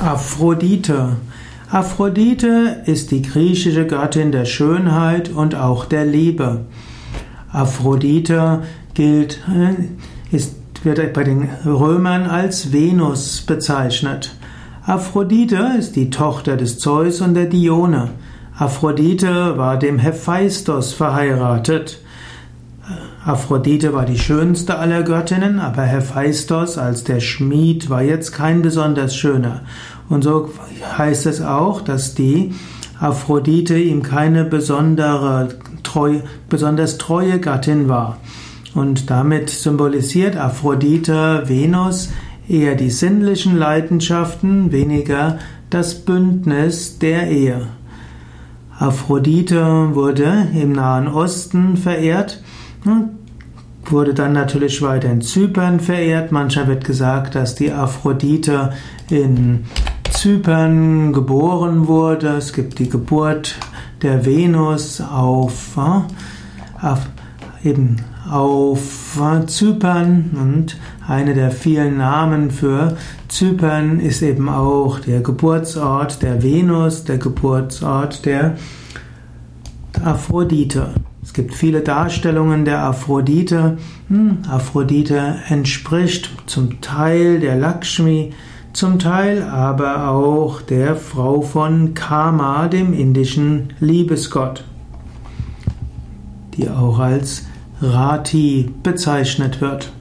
Aphrodite. Aphrodite ist die griechische Göttin der Schönheit und auch der Liebe. Aphrodite gilt, äh, ist, wird bei den Römern als Venus bezeichnet. Aphrodite ist die Tochter des Zeus und der Dione. Aphrodite war dem Hephaistos verheiratet. Aphrodite war die schönste aller Göttinnen, aber Hephaistos als der Schmied war jetzt kein besonders schöner. Und so heißt es auch, dass die Aphrodite ihm keine besondere, treu, besonders treue Gattin war. Und damit symbolisiert Aphrodite Venus eher die sinnlichen Leidenschaften, weniger das Bündnis der Ehe. Aphrodite wurde im Nahen Osten verehrt wurde dann natürlich weiter in Zypern verehrt. Mancher wird gesagt, dass die Aphrodite in Zypern geboren wurde. Es gibt die Geburt der Venus auf, äh, auf eben auf äh, Zypern und eine der vielen Namen für Zypern ist eben auch der Geburtsort der Venus, der Geburtsort der Aphrodite. Es gibt viele Darstellungen der Aphrodite. Hm, Aphrodite entspricht zum Teil der Lakshmi, zum Teil aber auch der Frau von Kama, dem indischen Liebesgott, die auch als Rati bezeichnet wird.